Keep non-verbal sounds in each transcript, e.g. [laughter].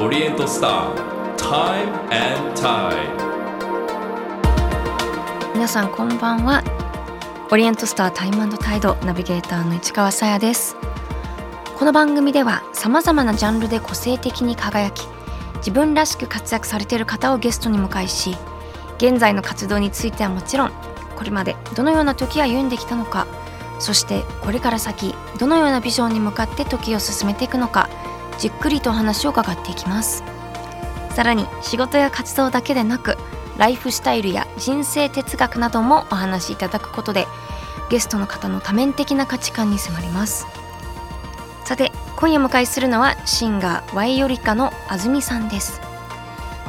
Oriental Star Time and Tide 皆さんこんばんは。オリエントスタータイムタイドナビゲーターの市川さやです。この番組ではさまざまなジャンルで個性的に輝き自分らしく活躍されている方をゲストに迎えし現在の活動についてはもちろんこれまでどのような時を歩んできたのかそしてこれから先どのようなビジョンに向かって時を進めていくのかじっくりと話を伺っていきます。さらに仕事や活動だけでなくライフスタイルや人生哲学などもお話しいただくことでゲストの方の多面的な価値観に迫ります。さて今夜迎えするのはシンガーワイオリカのあずみさんです。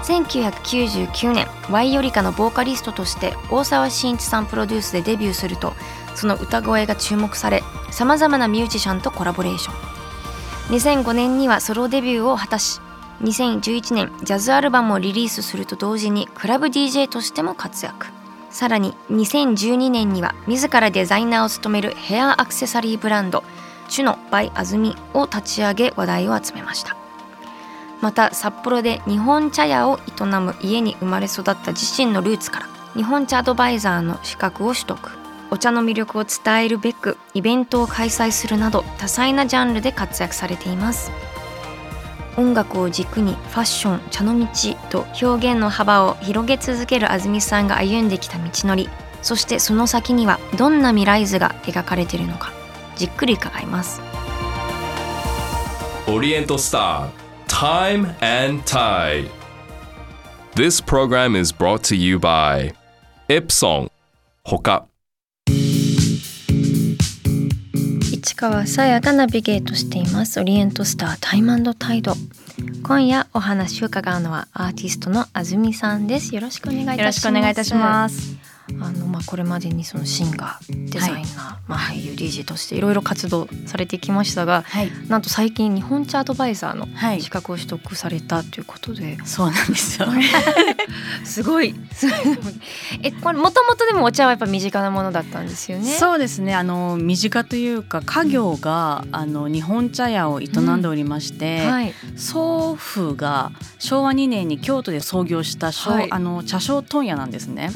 1999年ワイオリカのボーカリストとして大沢慎一さんプロデュースでデビューするとその歌声が注目されさまざまなミュージシャンとコラボレーション。2005年にはソロデビューを果たし2011年ジャズアルバムをリリースすると同時にクラブ DJ としても活躍。さらに2012年には自らデザイナーを務めるヘアアクセサリーブランドチュノバイアズミを立ち上げ話題を集めました。また札幌で日本茶屋を営む家に生まれ育った自身のルーツから日本茶アドバイザーの資格を取得。お茶の魅力を伝えるべくイベントを開催するなど多彩なジャンルで活躍されています。音楽を軸にファッション茶の道と表現の幅を広げ続ける安住さんが歩んできた道のりそしてその先にはどんな未来図が描かれているのかじっくり伺います。Oriental Star Time and Tide. This program is brought to you by Epson ほか川さやがナビゲートしています。オリエントスタータイムタイド。今夜お話を伺うのはアーティストのあずみさんです。よろしくお願いいたします。よろしくお願いいたします。あのまあこれまでにそのシンガーデザイナー、はい、まあ俳優 DJ としていろいろ活動されてきましたが、はい、なんと最近日本茶アドバイザーの資格を取得されたということで、はい、そうなんですよ。[laughs] [laughs] すごい。えこれもともとでもお茶はやっぱ身近なものだったんですよね。そうですね。あの身近というか家業が、うん、あの日本茶屋を営んでおりまして、うん。はい、祖父が昭和2年に京都で創業した、はい、あの茶商問屋なんですね。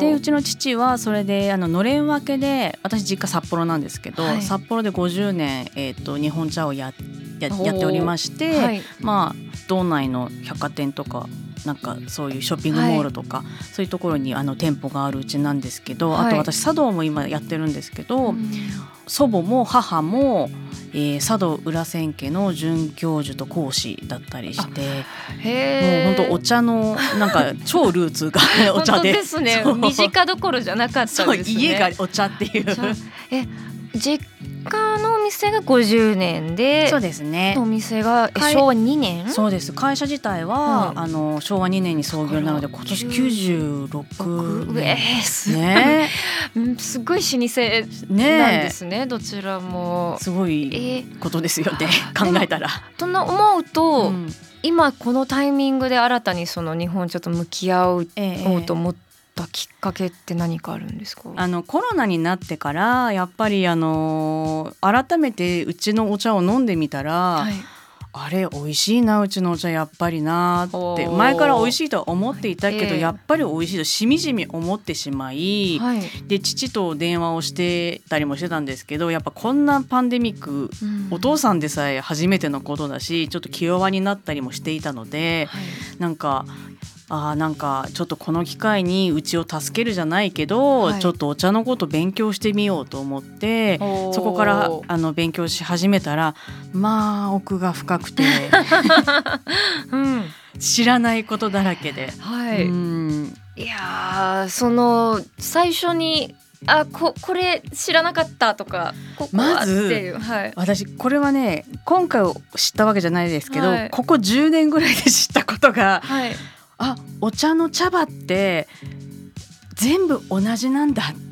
でうちの父はそれであののれん分けで私実家札幌なんですけど、はい、札幌で50年、えーと、日本茶をやややっておりまして、はい、まあ道内の百貨店とかなんかそういうショッピングモールとか、はい、そういうところにあの店舗があるうちなんですけど、はい、あと私茶道も今やってるんですけど、うん、祖母も母も、えー、茶道裏千家の准教授と講師だったりしてもう本当お茶のなんか超ルーツが [laughs] お茶で。ですね身近どころじゃなかったですね。家がお茶っていう。え実家のお店が50年でそうですね。お店が昭和2年？そうです。会社自体は、うん、あの昭和2年に創業なので今年96年えー、す,、ね、[laughs] すごい老舗なんですね、ね、どちらも。すごいことですよね、えー、考えたら。と思うと、うん、今このタイミングで新たにその日本ちょっと向き合おうと思って。たきっかけって何かあるんですか？あのコロナになってからやっぱりあの改めてうちのお茶を飲んでみたら、はい、あれ美味しいなうちのお茶やっぱりなって前から美味しいとは思っていたけど、やっぱり美味しいとしみじみ思ってしまい、はい、で父と電話をしてたりもしてたんですけどやっぱこんなパンデミック、うん、お父さんでさえ初めてのことだしちょっと気弱になったりもしていたので、はい、なんかあなんかちょっとこの機会にうちを助けるじゃないけど、はい、ちょっとお茶のこと勉強してみようと思ってそこからあの勉強し始めたらまあ奥が深くて、[laughs] うん、知らないことだらけで。はい、うん。いやその最初にあここれ知らなかったとかまず、はい、私これはね今回知ったわけじゃないですけど、はい、ここ10年ぐらいで知ったことが、はい、あお茶の茶葉って全部同じなんだっ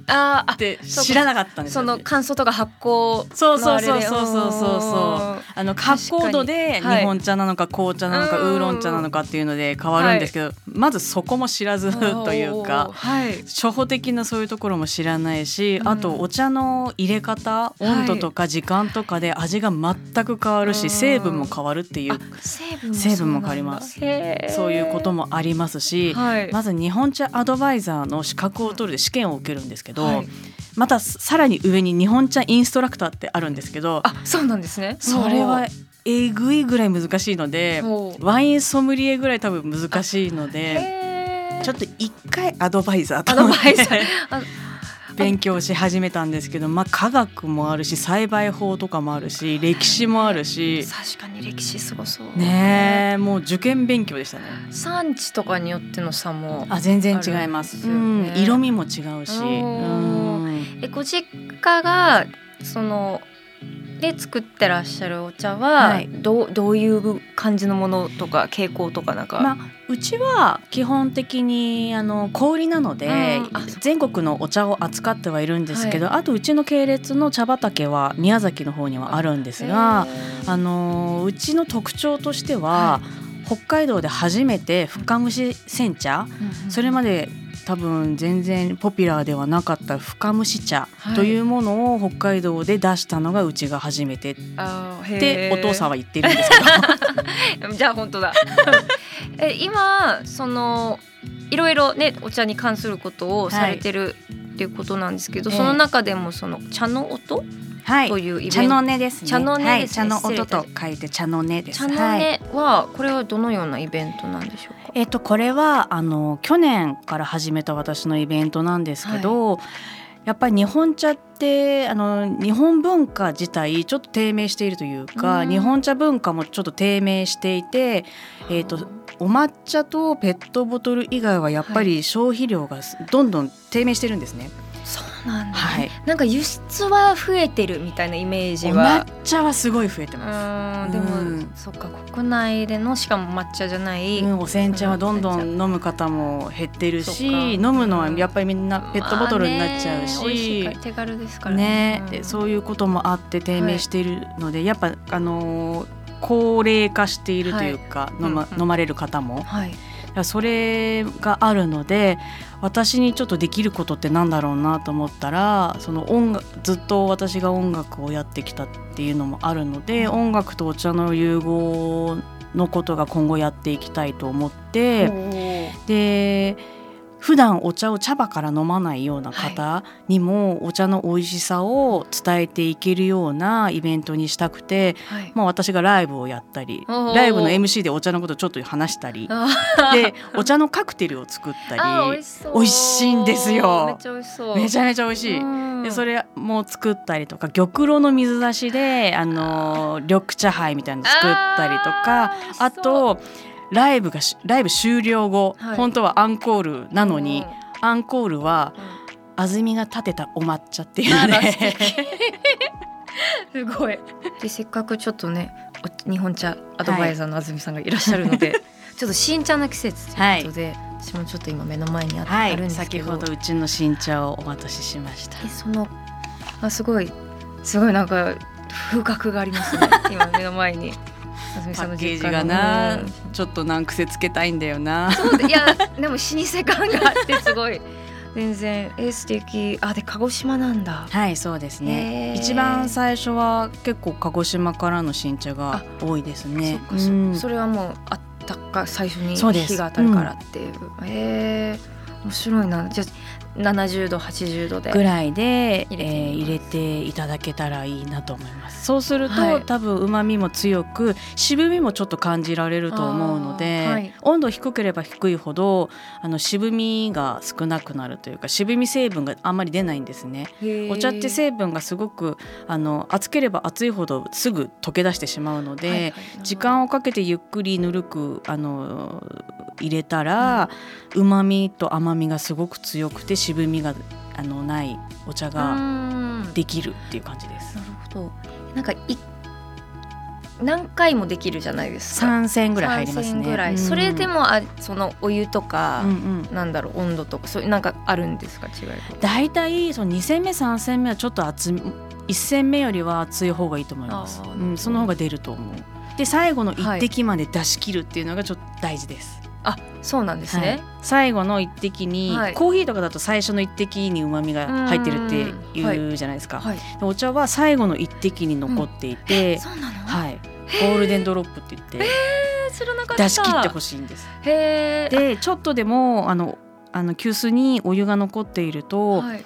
て知らなかったんですその乾燥とか発酵そうそうそうそうそう。そうあの発酵度で日本茶なのか紅茶なのか、ウーロン茶なのかっていうので変わるんですけど、まずそこも知らずというか、初歩的なそういうところも知らないし、あとお茶の入れ方温度とか時間とかで味が全く変わるし、成分も変わるっていう成分も変わります。そういうこともありますし、まず日本茶アドバイザーの資格を取るで試験を受けるんですけど、またさらに上に日本茶インストラクターってあるんですけどあそうなんですね。それはえぐいぐらい難しいのでワインソムリエぐらい多分難しいのでちょっと一回アドバイザーとアドバイザー [laughs] 勉強し始めたんですけど、まあ、科学もあるし栽培法とかもあるし歴史もあるし。確かに歴史すごそう。ねもう受験勉強でしたね。産地とかによっての差もあ全然違います、うん、色味も違うし、うん。えご実家がそので作ってらっしゃるお茶は、はい、どうどういう感じのものとか傾向とかなんか、まあ、うちは基本的にあの小売なので、うん、全国のお茶を扱ってはいるんですけど、はい、あとうちの系列の茶畑は宮崎の方にはあるんですがあのうちの特徴としては、はい、北海道で初めて深蒸し煎茶、うん、それまで多分全然ポピュラーではなかった深蒸し茶というものを北海道で出したのがうちが初めて。ってお父さんは言ってるんですけど。[laughs] じゃあ本当だ。[laughs] え今そのいろいろねお茶に関することをされてる、っていうことなんですけど、その中でもその茶の音はい、というイベント、茶の音ですね。茶の音はい、茶の音と書いて茶の音です。茶の音は、これはどのようなイベントなんでしょうか？えっ、とこれはあの去年から始めた私のイベントなんですけど。はいやっぱり日本茶ってあの日本文化自体ちょっと低迷しているというか、うん、日本茶文化もちょっと低迷していて、えーと、とお抹茶とペットボトル以外はやっぱり消費量がどんどん低迷してるんですね。そうなんだ、はい、なんか輸出は増えてるみたいなイメージは。抹茶はすごい増えてます。でも、うん、そっか国内でのしかも抹茶じゃない、うん、お煎茶はどんどん飲む方も減ってるし飲むのはやっぱりみんなペットボトルになっちゃうし、まあ、手軽ですからね。ね、そういうこともあって低迷しているので、はい、やっぱあのー高齢化しているというか、はい、飲ま、飲まれる方も、はい、それがあるので私にちょっとできることってなんだろうなと思ったらその音楽ずっと私が音楽をやってきたっていうのもあるので音楽とお茶の融合のことが今後やっていきたいと思ってで普段お茶を茶葉から飲まないような方にもお茶の美味しさを伝えていけるようなイベントにしたくて、はい、まあ、私がライブをやったりライブの MC でお茶のことをちょっと話したり。でお茶のカクテルを作ったり美味しいんですよ。めちゃめちゃ美味しい。でそれも作ったりとか玉露の水出しであの緑茶杯みたいなの作ったりとかあとライブがライブ終了後、はい、本当はアンコールなのに、うん、アンコールは、うん、安住が立てたお抹茶っていうね。[laughs] すごい。でせっかくちょっとね日本茶アドバイザーの安住さんがいらっしゃるので、はい、[laughs] ちょっと新茶の季節ということで、はい、私もちょっと今目の前にあ,、はい、るんですけど。先ほどうちの新茶をお渡ししました。そのあすごいすごいなんか風格がありますね。今目の前に。パッケージがな、ちょっと難癖つけたいんだよな。そういや [laughs] でも老舗感があってすごい。全然え素敵。あで鹿児島なんだ。はいそうですね。一番最初は結構鹿児島からの新茶が多いですね。そ,、うん、それはもうあったか最初に日が当たるからっていう、うん、えー、面白いな。じゃ70度80度でぐらいで入れ,、えー、入れていただけたらいいなと思います。そうすると、はい、多分うまみも強く渋みもちょっと感じられると思うので、はい、温度低ければ低いほどあの渋みが少なくなるというか渋み成分があんまり出ないんですね。お茶って成分がすごくあの熱ければ熱いほどすぐ溶け出してしまうので、はいはい、時間をかけてゆっくりぬるくあの入れたらうま、みと甘みがすごく強くて渋みがあのないお茶ができるっていう感じです。なるほど。なんかい何回もできるじゃないですか。3銭ぐらい入りますね。ぐらい、うん、それでもあそのお湯とか、うんうん、なんだろう温度とかそういうなんかあるんですか違い大体その2煎目3煎目はちょっと熱1戦目よりは強い方がいいと思います、うん、その方が出ると思う。で最後の一滴まで出し切るっていうのがちょっと大事です、あそうなんですね、はい、最後の一滴に、はい、コーヒーとかだと最初の一滴にうまみが入ってるって言うじゃないですか、はい、お茶は最後の一滴に残っていて、うん、そうなの？はい。ゴールデンドロップって言って、出し切ってほしいんです。でちょっとでもあのあの急須にお湯が残っていると、はい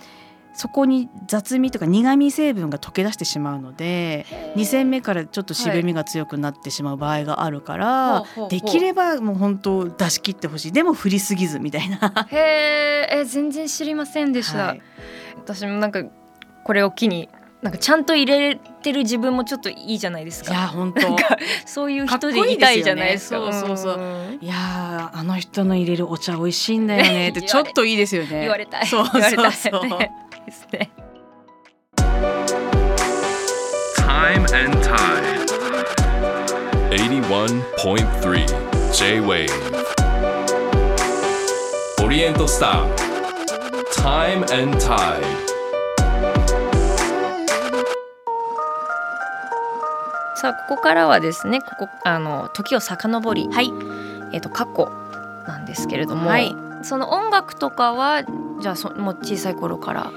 そこに雑味とか苦味成分が溶け出してしまうので2戦目からちょっと渋みが強くなってしまう場合があるから、はい、できればもう本当出し切ってほしいでも振りすぎずみたいな。へえ全然知りませんでした。はい、私もなんかこれを機になんかちゃんと入れてる自分もちょっといいじゃないですか。いや本当そういう人でいたいじゃないですか。いいすね、そうそうそう。いやあの人の入れるお茶美味しいんだよねって [laughs] ちょっといいですよね。言われたい。そうそうそう。ですね。Time and Tide. 81.3 J-Wave オリエントスター Time and Tide. さあここからはですねここあの時を遡り、はい。えーと、と過去なんですけれども、はい、その音楽とかはじゃあそもう小さい頃から？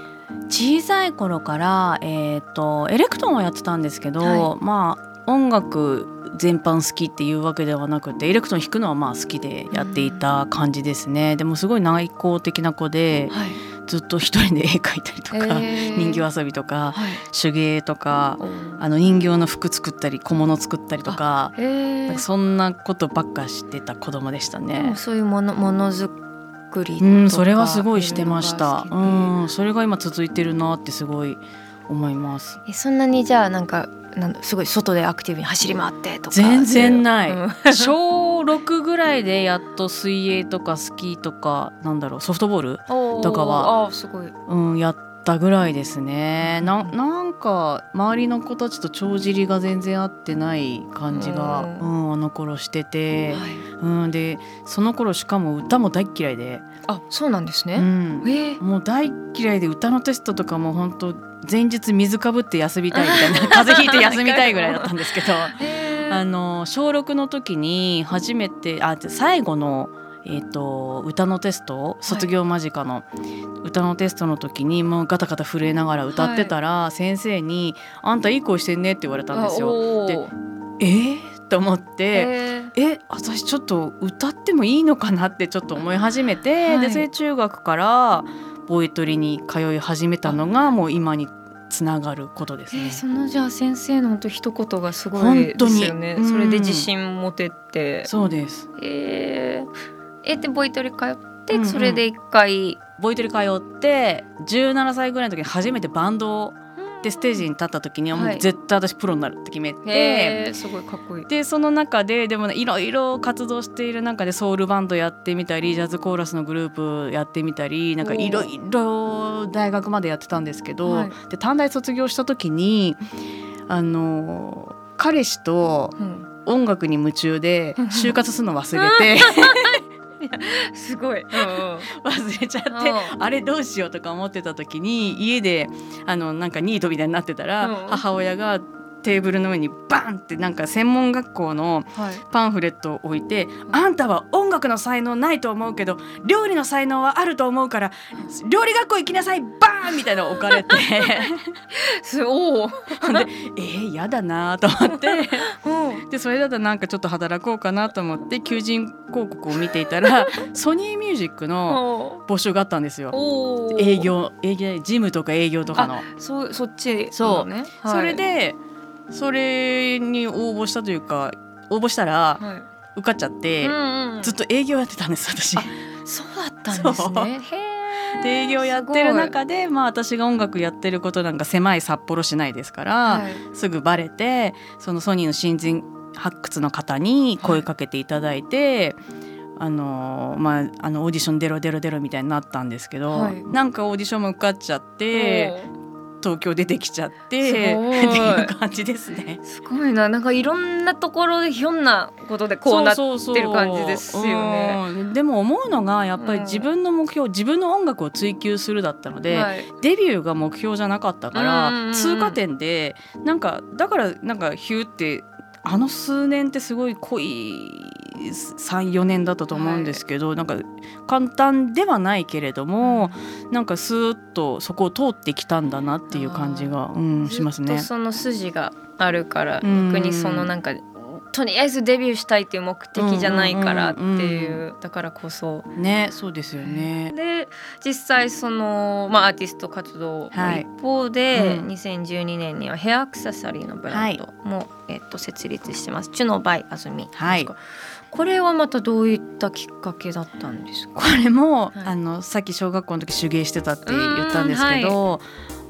小さい頃から、えーと、エレクトーンをやってたんですけど、はい、まあ音楽全般好きっていうわけではなくてエレクトーン弾くのはまあ好きでやっていた感じですね、でもすごい内向的な子で、はい、ずっと一人で絵描いたりとか、人形遊びとか、はい、手芸とかあの人形の服作ったり小物作ったりとかなんかそんなことばっかしてた子供でしたね。そういうものものづくりうん、それはすごいしてました。うん、それが今続いてるなってすごい思います。えそんなにじゃあなんかなんすごい外でアクティブに走り回ってとか。全然ない、うん、[laughs] 小6ぐらいでやっと水泳とかスキーとかなんだろうソフトボールとかはあすごい、うん、やったぐらいですね。ななんか周りの子たちと帳尻が全然合ってない感じが、うん、あの頃してて、はい、うん、でその頃しかも歌も大嫌いで。あそうなんですね、うん、えー、もう大嫌いで歌のテストとかも本当前日水かぶって休みたいみたいな [laughs] 風邪ひいて休みたいぐらいだったんですけど。あの小6の時に初めてあ最後のえーと、歌のテスト卒業間近の、歌のテストの時にもうガタガタ震えながら歌ってたら、はい、先生に「あんたいい声してんね」って言われたんですよ。でえ？ー、と思ってええ？私ちょっと歌ってもいいのかな？ってちょっと思い始めて、はい、でそれ中学からボイトリに通い始めたのがもう今につながることですね。えー、そのじゃあ先生の本当一言がすごいですよね。それで自信持てて。そうです。えーえでボイトレ通ってそれで一回、ボイトレ通って17歳ぐらいの時に初めてバンドでステージに立った時にはもう絶対私プロになるって決めて、すごいかっこいい。でその中ででもいろいろ活動している中でソウルバンドやってみたりジャズコーラスのグループやってみたりなんかいろいろ大学までやってたんですけど、はい、で短大卒業した時にあの彼氏と音楽に夢中で就活するの忘れて [laughs] すごい、うん、忘れちゃって、あれどうしようとか思ってた時に家であのなんかニートみたいになってたら、母親がテーブルの上にバンってなんか専門学校のパンフレットを置いて、はい、あんたは音楽の才能ないと思うけど料理の才能はあると思うから料理学校行きなさいバーンみたいなの置かれて。[laughs] おでえー、やだなと思って、[laughs] うん、でそれだとなんかちょっと働こうかなと思って求人広告を見ていたら [laughs] ソニーミュージックの募集があったんですよ。営業営業事務とか営業とかの。そそっちそう、ね、はい、それでそれに応募したというか応募したら受かっちゃって、うんうん、ずっと営業やってたんです私。そうだったんですね。で営業やってる中で、まあ、私が音楽やってることなんか狭い札幌市内ですから、はい、すぐバレてそのソニーの新人発掘の方に声かけていただいて。はいあのまあ、あのオーディション出ろ出ろ出ろみたいになったんですけど、はい、なんかオーディションも受かっちゃって東京出てきちゃってっていう感じですね。すごいな。なんかいろんなところでひょんなことでこうなってる感じですよね。でも思うのがやっぱり自分の目標、うん、自分の音楽を追求するだったので、はい、デビューが目標じゃなかったから、通過点でなんかだからなんかヒューってあの数年ってすごい濃い34年だったと思うんですけど、はい、なんか簡単ではないけれども、うん、なんかスーッとそこを通ってきたんだなっていう感じが、うん、しますね。その筋があるから逆にそのなんかとりあえずデビューしたいっていう目的じゃないからっていう,、だからこそ。ねそうですよね。で実際その、まあ、アーティスト活動の一方で、はいうん、2012年にはヘアアクセサリーのブランドも、はい、えっと、設立してます。チュノバイあずみはい。これはまたどういったきっかけだったんですか？これも、はい、あのさっき小学校の時手芸してたって言ったんですけど、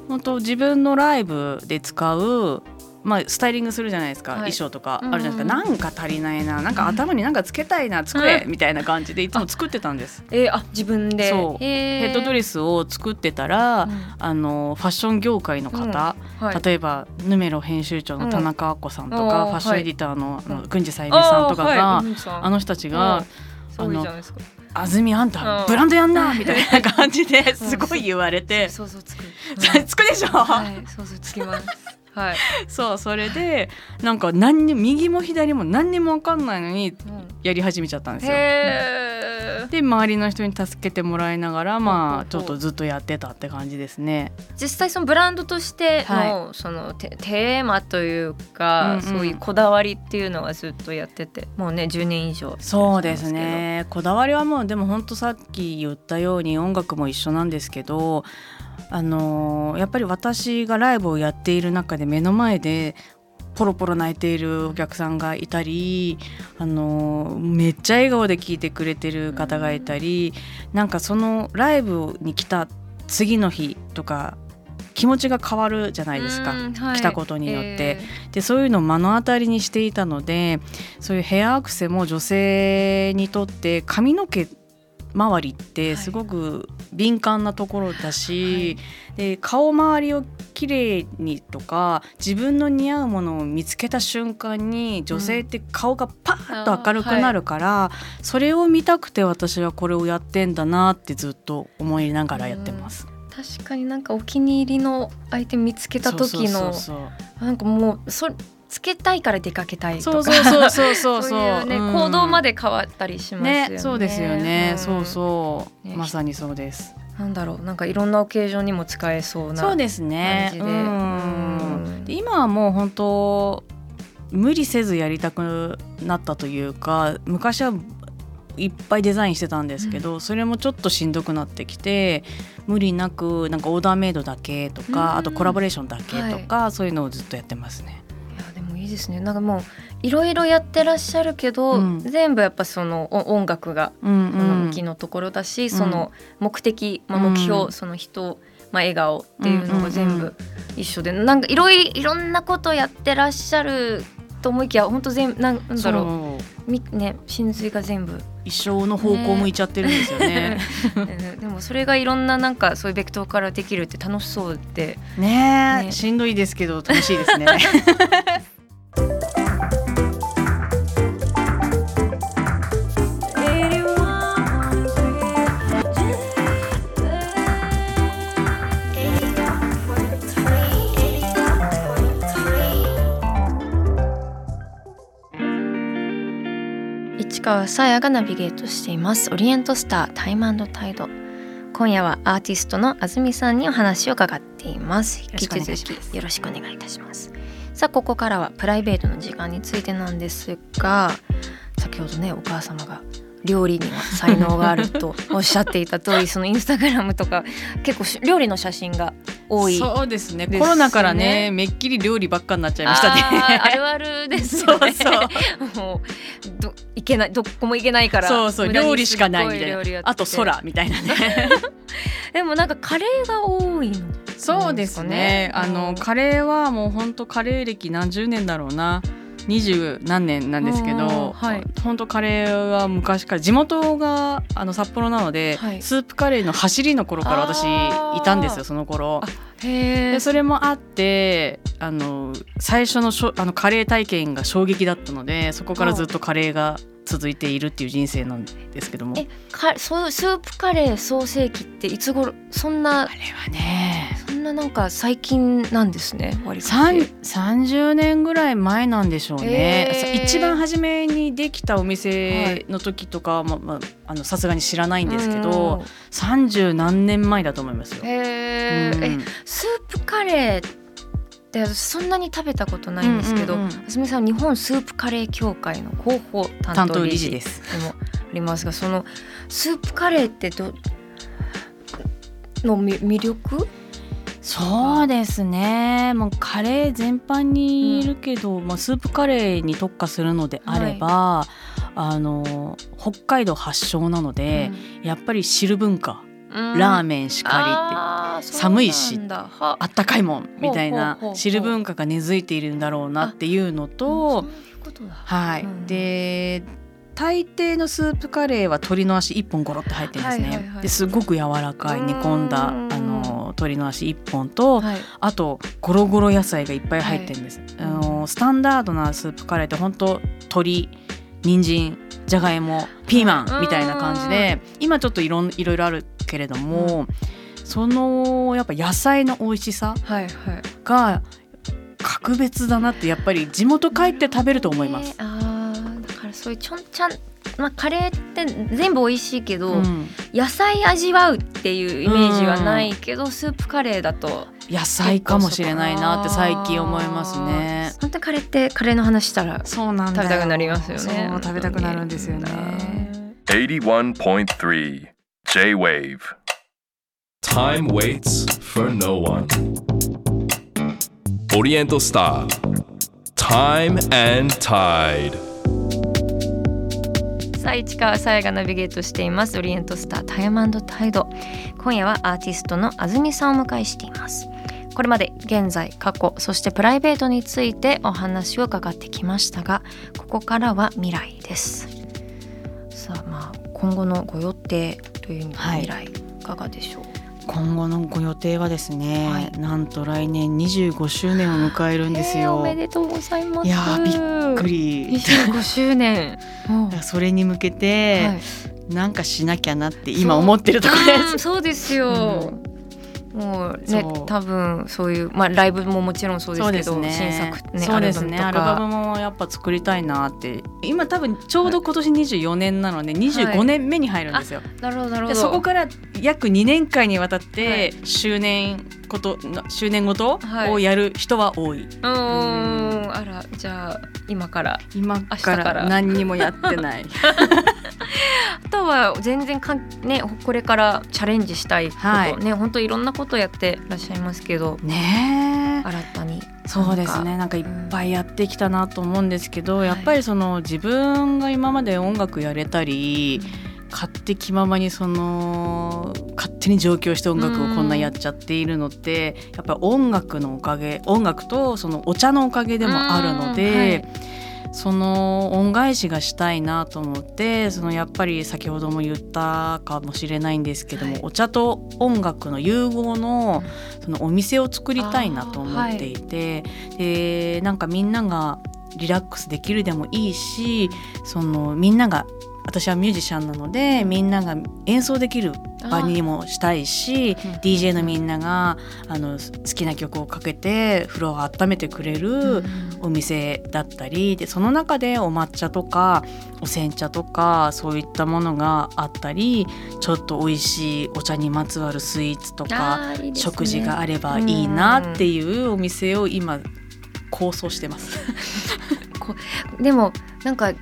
本当自分のライブで使うまあ、スタイリングするじゃないですか、はい、衣装とかあるじゃないですか、うん、なんか足りないななんか頭になんかつけたいな作れ、みたいな感じでいつも作ってたんです。えー、あ自分で。そう。ヘッドドレスを作ってたら、うん、あのファッション業界の方、うん。はい、例えばヌメロ編集長の田中亜子さんとか、ファッションエディターの,、あの郡司さゆみさんとかが、あの人たちが、あの安住あんたブランドやんなみたいな感じですごい言われて、そうそうつく、[laughs] つくでしょ、はい、そうそうつきますはい、そうそれでなんか何に右も左も何にも分かんないのにやり始めちゃったんですよ。で周りの人に助けてもらいながらまあちょっとずっとやってたって感じですね。実際そのブランドとしての、はい、そのテーマというか、うんうん、そういうこだわりっていうのはずっとやっててもうね10年以上そうですね。こだわりはもうでも本当さっき言ったように音楽も一緒なんですけどあのやっぱり私がライブをやっている中で目の前でポロポロ泣いているお客さんがいたりあのめっちゃ笑顔で聴いてくれてる方がいたりなんかそのライブに来た次の日とか気持ちが変わるじゃないですか、はい、来たことによって、えー、でそういうのを目の当たりにしていたのでそういうヘアアクセも女性にとって髪の毛周りってすごく敏感なところだし、はい、で顔周りをきれいにとか自分の似合うものを見つけた瞬間に女性って顔がパーッと明るくなるから、うんはい、それを見たくて私はこれをやってんだなってずっと思いながらやってます。確かになんかお気に入りの相手見つけた時のなんかもうそつけたいから出かけたいとか。そうそうそうそうそう。ね、うん、行動まで変わったりしますよね。ねそうですよね、うん、そうそう、ね、まさにそうです。なんだろう。なんかいろんなオケージョンにも使えそうなそうですね。うん、今はもう本当無理せずやりたくなったというか昔はいっぱいデザインしてたんですけど、うん、それもちょっとしんどくなってきて無理なくなんかオーダーメイドだけとか、うん、あとコラボレーションだけとか、はい、そういうのをずっとやってますね。いいですね。なんかもういろいろやってらっしゃるけど、うん、全部やっぱその音楽が向きのところだし、うん、その目的、まあ、目標、その人、まあ、笑顔っていうのが全部一緒で、なんかいろいろんなことやってらっしゃると思いきや本当全なんだろう。みね真髄が全部。一生の方向向いちゃってるんですよね。[laughs] でもそれがいろんななんかそういうベクトルからできるって楽しそうで。ねね。しんどいですけど楽しいですね [laughs] 川さやがナビゲートしています。オリエントスタータイムタイド。今夜はアーティストの安住さんにお話を伺っています。引き続きよろしくお願いいたします。さあここからはプライベートの時間についてなんですが先ほどねお母様が料理には才能があるとおっしゃっていた通りそのインスタグラムとか結構料理の写真が多いそうですね。コロナからね [laughs] めっきり料理ばっかになっちゃいましたね。あるあるですよね。[laughs] もうどいけないどこも行けないからそうそう料理しかないみたいな。あと空みたいなね。[laughs] でもなんかカレーが多いのそうですね、あのカレーはもう本当カレー歴何十年だろうな。二十何年なんですけど、はい、本当カレーは昔から地元があの札幌なので、はい、スープカレーの走りの頃から私いたんですよその頃。でそれもあってあの最初のしょあのカレー体験が衝撃だったのでそこからずっとカレーが続いているっていう人生なんですけども。えかそうスープカレー創世期っていつ頃そんなあれはねななんか最近なんですね割と30年ぐらい前なんでしょうね。一番初めにできたお店の時とかは、まあのさすがに知らないんですけど三十何年前だと思いますよ。へえスープカレーで私そんなに食べたことないんですけど、あすみさん日本スープカレー協会の広報担当理事でもありますがそのスープカレーってどの魅力？そうですね。もうカレー全般にいるけど、うん、まあ、スープカレーに特化するのであれば、はい、あの北海道発祥なので、うん、やっぱり汁文化ラーメンしかりって寒いしあったかいもんみたいな汁文化が根付いているんだろうなっていうのとはい、で大抵のスープカレーは鶏の足1本ゴロって入ってるんですね、ですごく柔らかい煮込んだあの鶏の足1本と、はい、あとゴロゴロ野菜がいっぱい入ってるんです、はい、あのスタンダードなスープカレーって本当鶏人参じゃがいもピーマンみたいな感じで今ちょっといろいろいろあるけれども、うん、そのやっぱ野菜の美味しさが格別だなってやっぱり地元帰って食べると思います。えー、あだからそういうちょんちゃんまあ、カレーって全部美味しいけど、うん、野菜味わうっていうイメージはないけど、うん、スープカレーだと野菜かもしれないなって最近思いますね。本当カレーってカレーの話したらそうなん食べたくなりますよね。食べたくなるんですよね。81.3 J-Wave Time waits for no one. オリエントスター Time and Tide さあ市川さやがナビゲートしています。オリエントスタータイムタイド。今夜はアーティストの安住さんをお迎えしています。これまで現在過去そしてプライベートについてお話を伺ってきましたがここからは未来です。さあまあ今後のご予定という意味で未来いかがでしょう、はい今後のご予定はですね、はい、なんと来年25周年を迎えるんですよ。おめでとうございます。いやびっくり。25周年。[laughs] それに向けて、はい、なんかしなきゃなって今思ってるところです。そうですよ。うんもうね多分そういう、まあ、ライブももちろんそうですけど、ね、新作、ね、そうですね。アルバムもやっぱ作りたいなって。今多分ちょうど今年24年なので25年目に入るんですよ。はい、なるほどなるほど。そこから約2年間にわたって周年こと、周年ごとをやる人は多い。うん。あらじゃあ今から。今から何にもやってない。[laughs] あとは全然かん、ね、これからチャレンジしたいこと、はい、ね本当いろんなことやってらっしゃいますけど。ね新たに。そうですね。なんか。いっぱいやってきたなと思うんですけど、うん、やっぱりその自分が今まで音楽やれたり、勝手気ままにその勝手に上京して音楽をこんなやっちゃっているのって、やっぱり音楽のおかげ音楽とそのお茶のおかげでもあるので。はい。その恩返しがしたいなと思ってそのやっぱり先ほども言ったかもしれないんですけども、はい、お茶と音楽の融合のそのお店を作りたいなと思っていて、はい、でなんかみんながリラックスできるでもいいしそのみんなが私はミュージシャンなのでみんなが演奏できる場にもしたいし、うん、DJ のみんながあの好きな曲をかけて風呂を温めてくれるお店だったりでその中でお抹茶とかお煎茶とかそういったものがあったりちょっと美味しいお茶にまつわるスイーツとか、ね、食事があればいいなっていうお店を今構想してます。[laughs] でもなんか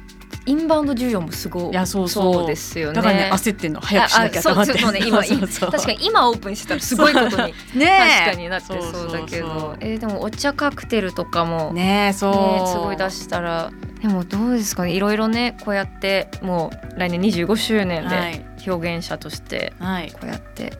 インバウンド需要もすごい。やそうそう。ですよね。だからね焦ってんの早くしなきゃと思って。そうね今確かに今オープンしてたらすごいことに [laughs] ね確かになってそうだけど。えー、でもお茶カクテルとかもねそう、ね、すごい出したらでもどうですかね。いろいろねこうやってもう来年25周年で表現者としてこうやって、はい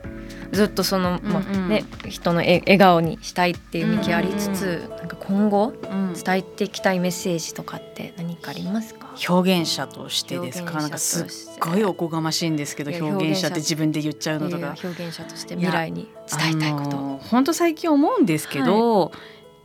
ずっとその、まあね、人の笑顔にしたいっていう道ありつつ、なんか今後伝えていきたいメッセージとかって何かありますか、表現者としてですか？なんかすっごいおこがましいんですけど表現者って自分で言っちゃうのとか。表現者として未来に伝えたいこと。本当最近思うんですけど、は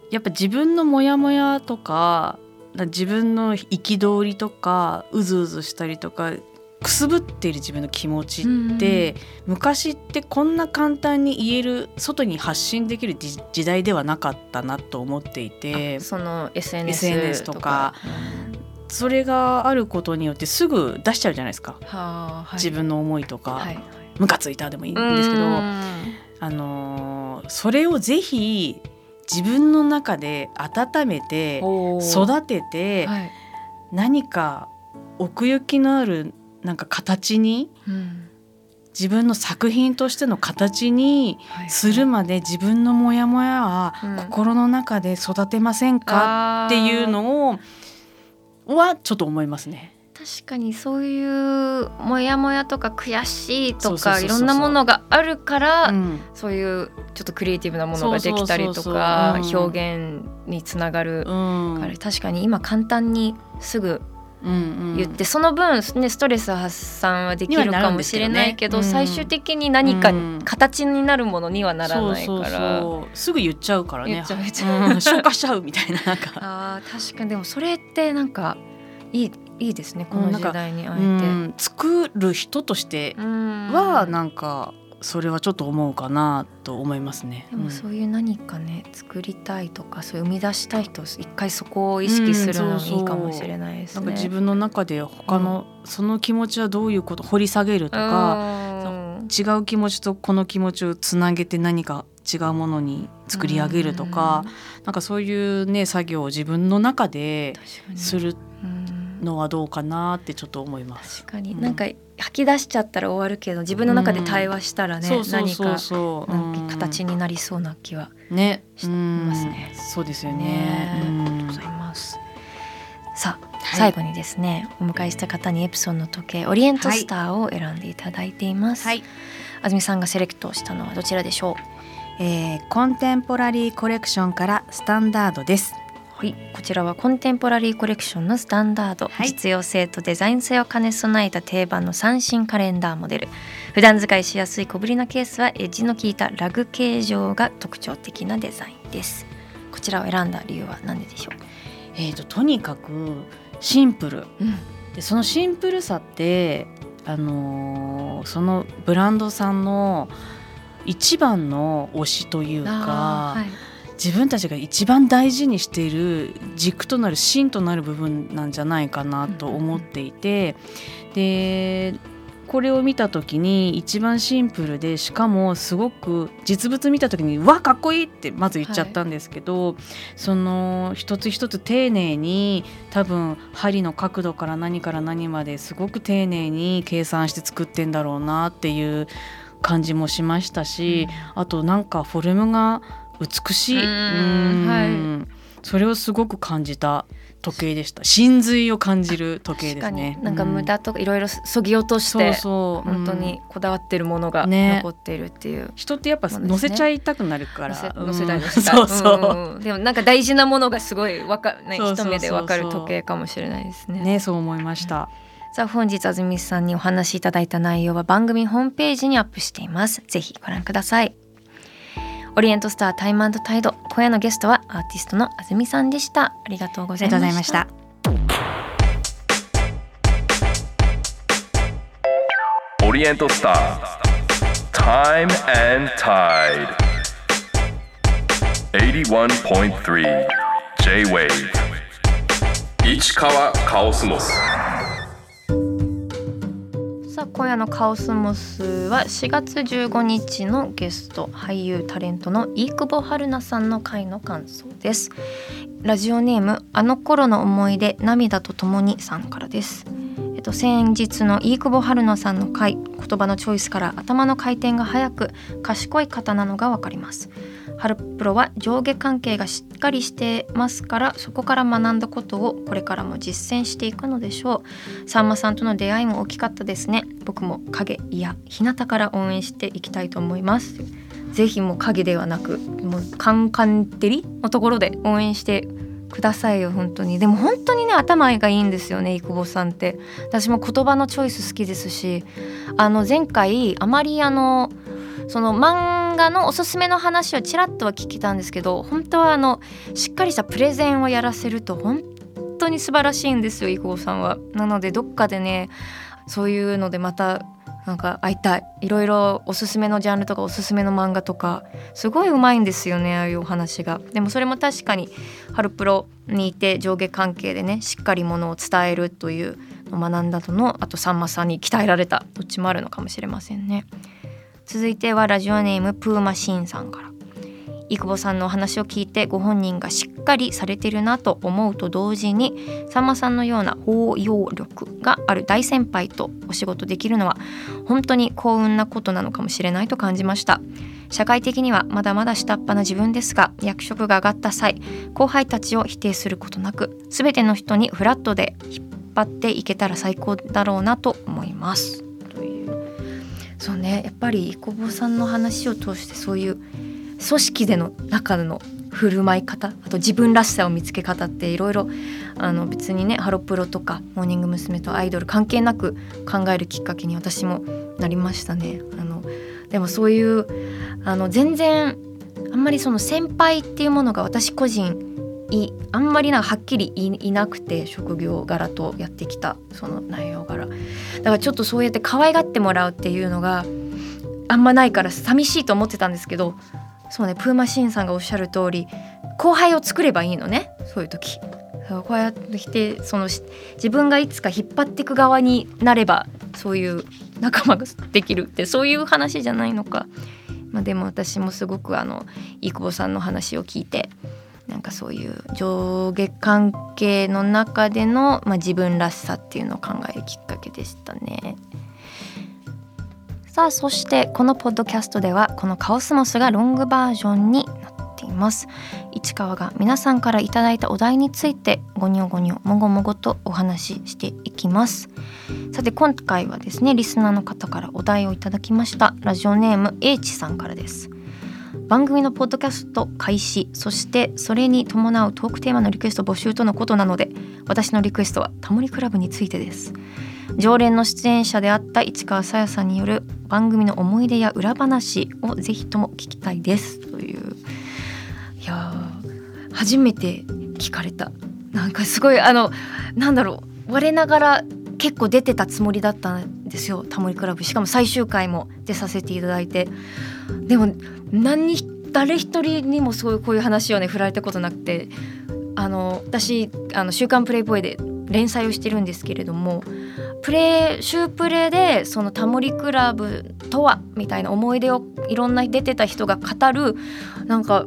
い、やっぱ自分のモヤモヤとか自分の憤りとかうずうずしたりとかくすぶっている自分の気持ちって、うん、昔ってこんな簡単に言える外に発信できる時代ではなかったなと思っていてその SNS, SNS とか、うん、それがあることによってすぐ出しちゃうじゃないですか、はい、自分の思いとか、はい、ムカついたでもいいんですけど、あのー、それをぜひ自分の中で温めて育てて、はい、何か奥行きのあるなんか形に、うん、自分の作品としての形にするまで自分のモヤモヤは心の中で育てませんか？っていうのをはちょっと思いますね。確かにそういうモヤモヤとか悔しいとかいろんなものがあるから、うん、そういうちょっとクリエイティブなものができたりとか表現につながるから、確かに今簡単にすぐ言って、うん。うん、その分、ね、ストレス発散はできるかもしれないけど、ねうん、最終的に何か形になるものにはならないから、うん、すぐ言っちゃうからね。消化しちゃうみたいななんか。[laughs] あ確かに。でもそれってなんかいいいいですねこの時代にあえて、作る人としてはなんかそれはちょっと思うかなと思いますね。でもそういう何かね、うん、作りたいとかそういう生み出したい人一回そこを意識するのもいいかもしれないですね。うん、そうそうなんか自分の中で他の、うん、その気持ちはどういうこと掘り下げるとか、違う気持ちとこの気持ちをつなげて何か違うものに作り上げるとか、うん、なんかそういうね作業を自分の中でするのはどうかなってちょっと思います。確かに、なんか吐き出しちゃったら終わるけど自分の中で対話したらね、うん、何か形になりそうな気はしますね。そうですよね。ありがとうございます。さあ、はい、最後にですねお迎えした方にエプソンの時計オリエントスターを選んでいただいています。はい、安住さんがセレクトしたのはどちらでしょう？えー、コンテンポラリーコレクションからスタンダードです。はい、こちらはコンテンポラリーコレクションのスタンダード、はい、実用性とデザイン性を兼ね備えた定番の三振カレンダーモデル。普段使いしやすい小ぶりなケースはエッジの効いたラグ形状が特徴的なデザインです。こちらを選んだ理由は何ででしょう？えーと、とにかくシンプル、うん、でそのシンプルさってあのー、そのブランドさんの一番の推しというか、はい自分たちが一番大事にしている軸となる芯となる部分なんじゃないかなと思っていてでこれを見た時に一番シンプルでしかもすごく実物見た時に「わかっこいい!」ってまず言っちゃったんですけど、はい、その一つ一つ丁寧に多分針の角度から何から何まですごく丁寧に計算して作ってんだろうなっていう感じもしましたし、うん、あとなんかフォルムが美しい。はい、それをすごく感じた時計でした。真髄を感じる時計ですね。なんか無駄とかいろいろそぎ落として、そうそう。本当にこだわってるものが残っているっていう、ね、人ってやっぱ乗せちゃいたくなるから。乗せたいです [laughs] そうそう、うん、でもなんか大事なものがすごいわか、ね、一目でわかる時計かもしれないですね。ねそう思いました、うん、さあ本日安住さんにお話しいただいた内容は番組ホームページにアップしています。ぜひご覧くださいオリエントスタータイムタイド。今夜のゲストはアーティストの安住さんでした。ありがとうございました。オリエントスター Time and Tide 81.3 J-Wave 市川カオスモスさあ今夜のカオスモスは4月15日のゲスト俳優タレントの飯久保春菜さんの回の感想です。ラジオネームあの頃の思い出涙とともにさんからです。えっと先日の飯久保春菜さんの回言葉のチョイスから頭の回転が速く賢い方なのがわかります。ハルプロは上下関係がしっかりしてますからそこから学んだことをこれからも実践していくのでしょう。さんまさんとの出会いも大きかったですね。僕も影いや日向から応援していきたいと思います。ぜひもう影ではなくもうカンカンテリのところで応援してくださいよ本当に。でも本当にね頭がいいんですよね生保さんって。私も言葉のチョイス好きですしあの前回あまりあのその漫画のおすすめの話をちらっとは聞けたんですけど本当はあのしっかりしたプレゼンをやらせると本当に素晴らしいんですよ伊藤さんは。なのでどっかでねそういうのでまたなんか会いたい。いろいろおすすめのジャンルとかおすすめの漫画とかすごいうまいんですよねああいうお話が。でもそれも確かにハルプロにいて上下関係でねしっかりものを伝えるというのを学んだとのあとさんまさんに鍛えられた。どっちもあるのかもしれませんね。続いてはラジオネームプーマシーンさんから。伊久保さんのお話を聞いてご本人がしっかりされてるなと思うと同時にさんまさんのような包容力がある大先輩とお仕事できるのは本当に幸運なことなのかもしれないと感じました。社会的にはまだまだ下っ端な自分ですが役職が上がった際後輩たちを否定することなく全ての人にフラットで引っ張っていけたら最高だろうなと思います。そうねやっぱり伊久保さんの話を通してそういう組織での中の振る舞い方あと自分らしさを見つけ方っていろいろ別にねハロプロとかモーニング娘。とアイドル関係なく考えるきっかけに私もなりましたね。あのでもそういうあの全然あんまりその先輩っていうものが私個人いあんまりなはっきりいなくて職業柄とやってきたその内容柄。だからちょっとそうやって可愛がってもらうっていうのがあんまないから寂しいと思ってたんですけどそうねプーマシーンさんがおっしゃる通り後輩を作ればいいのねそういう時。こうやってきてその自分がいつか引っ張っていく側になればそういう仲間ができるってそういう話じゃないのか、まあ、でも私もすごくあの飯久保さんの話を聞いてなんかそういう上下関係の中での、まあ、自分らしさっていうのを考えるきっかけでしたね。さあそしてこのポッドキャストではこのカオスモスがロングバージョンになっています。市川が皆さんからいただいたお題についてゴニョゴニョもごもごとお話ししていきます。さて今回はですねリスナーの方からお題をいただきました。ラジオネーム H さんからです。番組のポッドキャスト開始そしてそれに伴うトークテーマのリクエスト募集とのことなので私のリクエストはタモリクラブについてです。常連の出演者であった市川さやさんによる番組の思い出や裏話をぜひとも聞きたいです。という。いや初めて聞かれた。なんかすごいあのなんだろう。我ながら結構出てたつもりだったんですよタモリクラブ。しかも最終回も出させていただいて。でも何誰一人にもそういうこういう話をね振られたことなくてあの私あの「週刊プレイボーイ」で連載をしてるんですけれどもプレイ週プレイでそのタモリクラブとはみたいな思い出をいろんな出てた人が語るなんか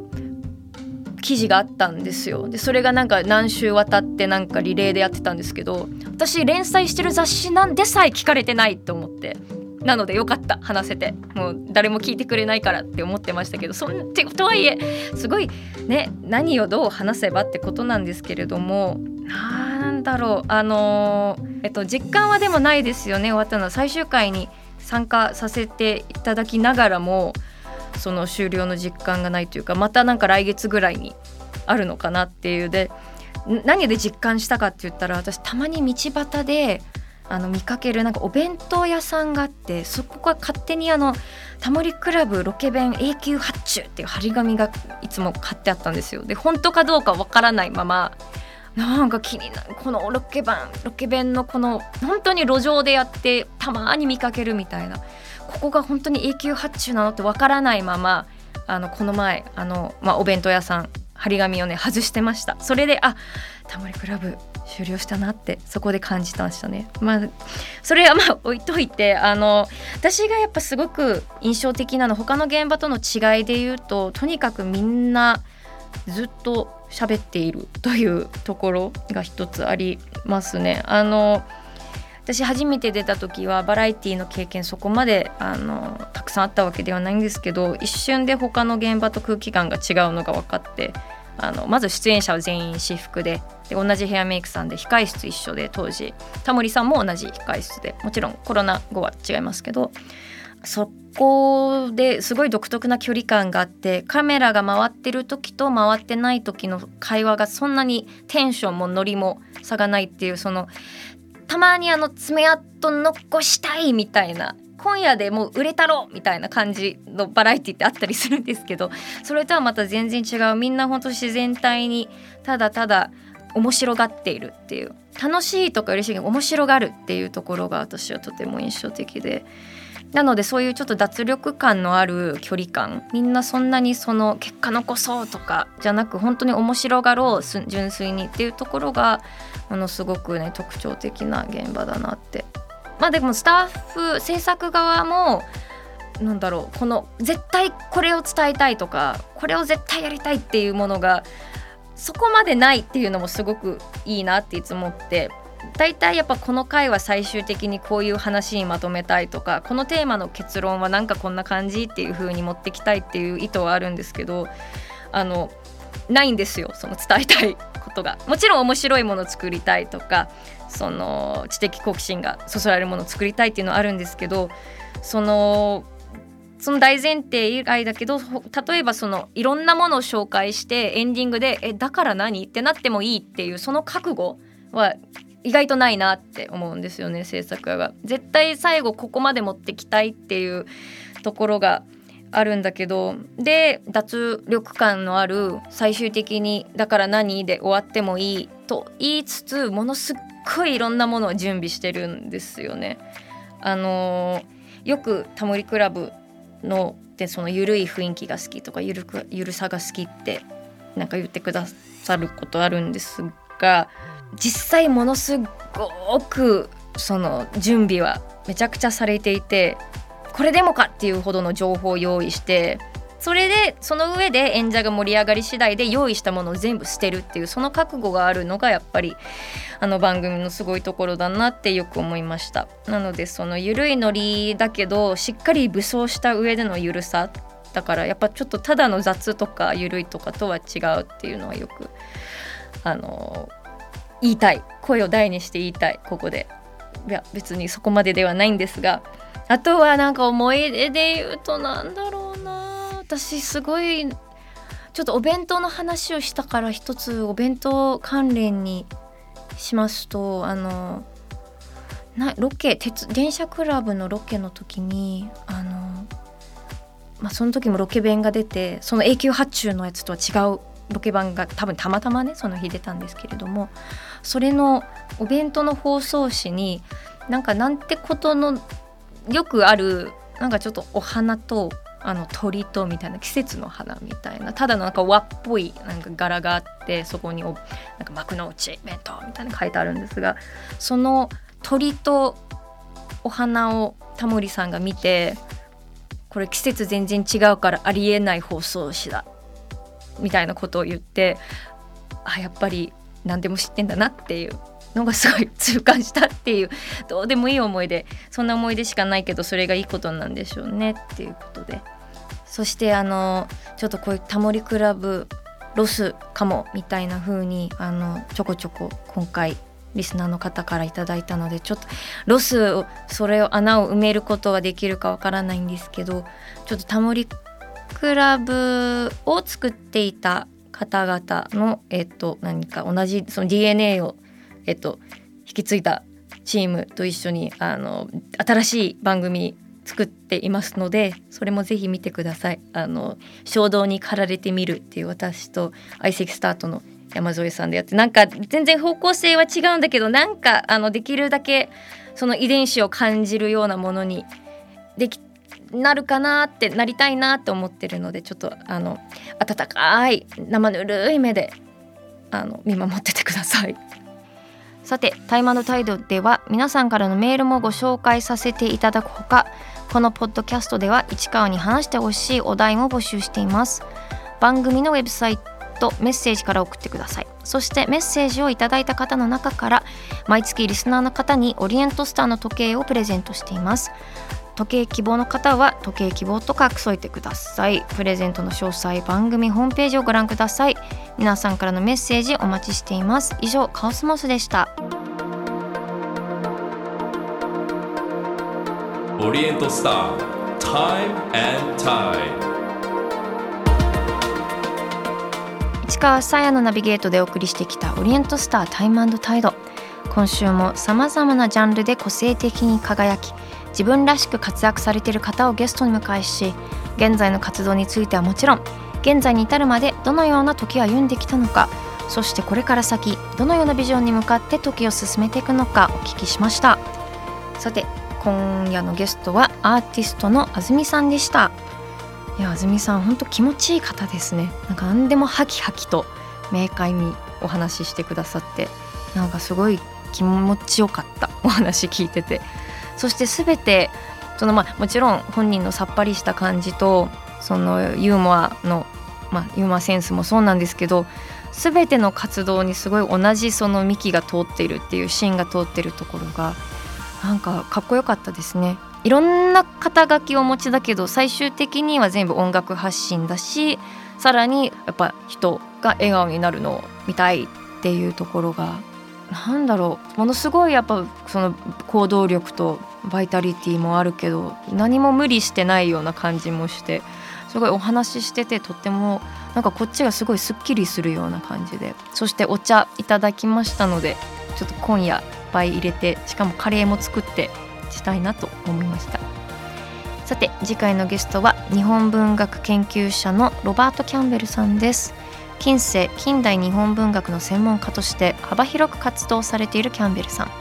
記事があったんですよ。でそれがなんか何週渡ってなんかリレーでやってたんですけど私連載してる雑誌なんでさえ聞かれてないと思って。なのでよかった話せて。もう誰も聞いてくれないからって思ってましたけどそんてとはいえすごいね何をどう話せばってことなんですけれどもなんだろうあのー、えっと実感はでもないですよね。終わったのは最終回に参加させていただきながらもその終了の実感がないというかまたなんか来月ぐらいにあるのかなっていう。で何で実感したかって言ったら私たまに道端であの見かけるなんかお弁当屋さんがあってそこが勝手にあの「タモリクラブロケ弁永久発注」っていう張り紙がいつも買ってあったんですよ。で本当かどうかわからないままなんか気になるこのロケ弁ロケ弁のこの本当に路上でやってたまに見かけるみたいなここが本当に永久発注なのってわからないままあのこの前あの、まあ、お弁当屋さん張り紙をね外してましたそれであタモリクラブ終了したなってそこで感じましたね。まあそれはまあ [laughs] 置いといてあの私がやっぱすごく印象的なの他の現場との違いで言うととにかくみんなずっと喋っているというところが一つありますね。あの私初めて出た時はバラエティの経験そこまであのたくさんあったわけではないんですけど一瞬で他の現場と空気感が違うのが分かってあのまず出演者は全員私服でで同じヘアメイクさんで控室一緒で当時タモリさんも同じ控室で。もちろんコロナ後は違いますけど。そこですごい独特な距離感があってカメラが回ってる時と回ってない時の会話がそんなにテンションもノリも差がないっていうそのたまにあの爪痕残したいみたいな今夜でもう売れたろみたいな感じのバラエティってあったりするんですけどそれとはまた全然違う。みんなほんと自然体にただただ面白がっているっていう。楽しいとか嬉しいけど面白がるっていうところが私はとても印象的で。なのでそういうちょっと脱力感のある距離感みんなそんなにその結果残そうとかじゃなく本当に面白がろう純粋にっていうところがものすごくね特徴的な現場だなってまあでもスタッフ制作側もなんだろうこの絶対これを伝えたいとかこれを絶対やりたいっていうものがそこまでないっていうのもすごくいいなっていつも思って大体やっぱこの回は最終的にこういう話にまとめたいとかこのテーマの結論はなんかこんな感じっていう風に持ってきたいっていう意図はあるんですけどあのないんですよその伝えたいことがもちろん面白いもの作りたいとかその知的好奇心がそそられるものを作りたいっていうのはあるんですけどそのその大前提以外だけど例えばそのいろんなものを紹介してエンディングで「えだから何?」ってなってもいいっていうその覚悟は意外とないなって思うんですよね制作側が。絶対最後ここまで持ってきたいっていうところがあるんだけどで脱力感のある最終的に「だから何?」で終わってもいいと言いつつものすっごいいろんなものを準備してるんですよね。あのー、よくタモリクラブのでその緩い雰囲気が好きとかゆるくゆるさが好きってなんか言ってくださることあるんですが実際ものすごくその準備はめちゃくちゃされていてこれでもかっていうほどの情報を用意してそれでその上で演者が盛り上がり次第で用意したものを全部捨てるっていうその覚悟があるのがやっぱりあの番組のすごいところだなってよく思いました。なのでその緩いノリだけどしっかり武装した上での緩さだからやっぱちょっとただの雑とか緩いとかとは違うっていうのはよくあの言いたい。声を大にして言いたい。ここで。いや別にそこまでではないんですがあとはなんか思い出で言うとなんだろうな。私すごいちょっとお弁当の話をしたから一つお弁当関連にしますとあのなロケ鉄電車クラブのロケの時にあの、まあ、その時もロケ弁が出てその永久発注のやつとは違うロケ版が多分たまたまねその日出たんですけれどもそれのお弁当の包装紙になんかなんてことのよくあるなんかちょっとお花とあの鳥とみたいな季節の花みたいなただのなんか和っぽいなんか柄があってそこになんか幕の内弁当みたいな書いてあるんですがその鳥とお花をタモリさんが見てこれ季節全然違うからありえない包装紙だみたいなことを言ってあやっぱり何でも知ってんだなっていうのがすごい痛感したっていうどうでもいい思い出。そんな思い出しかないけどそれがいいことなんでしょうねっていうことで。そしてあのちょっとこういうタモリクラブロスかもみたいな風にあにちょこちょこ今回リスナーの方から頂いたのでちょっとロスをそれを穴を埋めることはできるかわからないんですけどちょっとタモリクラブを作っていた方々の、えっと、何か同じその DNA を、えっと、引き継いだチームと一緒にあの新しい番組作っていますのでそれもぜひ見てください。あの衝動に駆られてみるっていう私と相席スタートの山添さんでやってなんか全然方向性は違うんだけどなんかあのできるだけその遺伝子を感じるようなものにできなるかなってなりたいなって思ってるのでちょっとあの温かい生ぬるい目であの見守っててください。さて「タイマの態度」では皆さんからのメールもご紹介させていただくほかこのポッドキャストでは市川に話してほしいお題も募集しています。番組のウェブサイトメッセージから送ってください。そしてメッセージをいただいた方の中から毎月リスナーの方にオリエントスターの時計をプレゼントしています。時計希望の方は時計希望と書き添えてください。プレゼントの詳細番組ホームページをご覧ください。皆さんからのメッセージお待ちしています。以上カオスモスでした。オリエントスター Time and Tide 市川さやのナビゲートでお送りしてきたオリエントスタータイムタイド今週もさまざまなジャンルで個性的に輝き自分らしく活躍されている方をゲストに迎えし現在の活動についてはもちろん現在に至るまでどのような時を歩んできたのかそしてこれから先どのようなビジョンに向かって時を進めていくのかお聞きしました。さて今夜のゲストはアーティストの安住さんでした。いや安住さん本当気持ちいい方ですね。なんか何でもハキハキと明快にお話ししてくださってなんかすごい気持ちよかったお話聞いてて。そして全てそのまあもちろん本人のさっぱりした感じとそのユーモアの、まあ、ユーモアセンスもそうなんですけど全ての活動にすごい同じその幹が通っているっていう芯が通ってるところがなんかかっこよかったですね。いろんな肩書きをお持ちだけど最終的には全部音楽発信だしさらにやっぱ人が笑顔になるのを見たいっていうところがなんだろうものすごいやっぱその行動力とバイタリティもあるけど何も無理してないような感じもしてすごいお話ししててとってもなんかこっちがすごいすっきりするような感じで。そしてお茶いただきましたのでちょっと今夜いっぱい入れてしかもカレーも作ってしたいなと思いました。さて次回のゲストは日本文学研究者のロバート・キャンベルさんです。近世近代日本文学の専門家として幅広く活動されているキャンベルさん。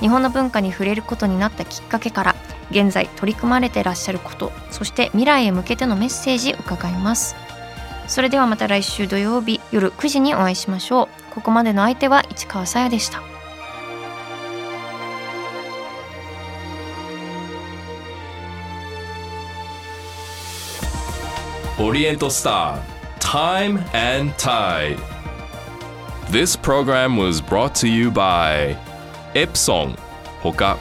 日本の文化に触れることになったきっかけから現在取り組まれてらっしゃることそして未来へ向けてのメッセージ伺います。それではまた来週土曜日夜9時にお会いしましょう。ここまでの相手は市川さやでした。オリエントスター Time and Tide. This program was brought to you by Epson ほか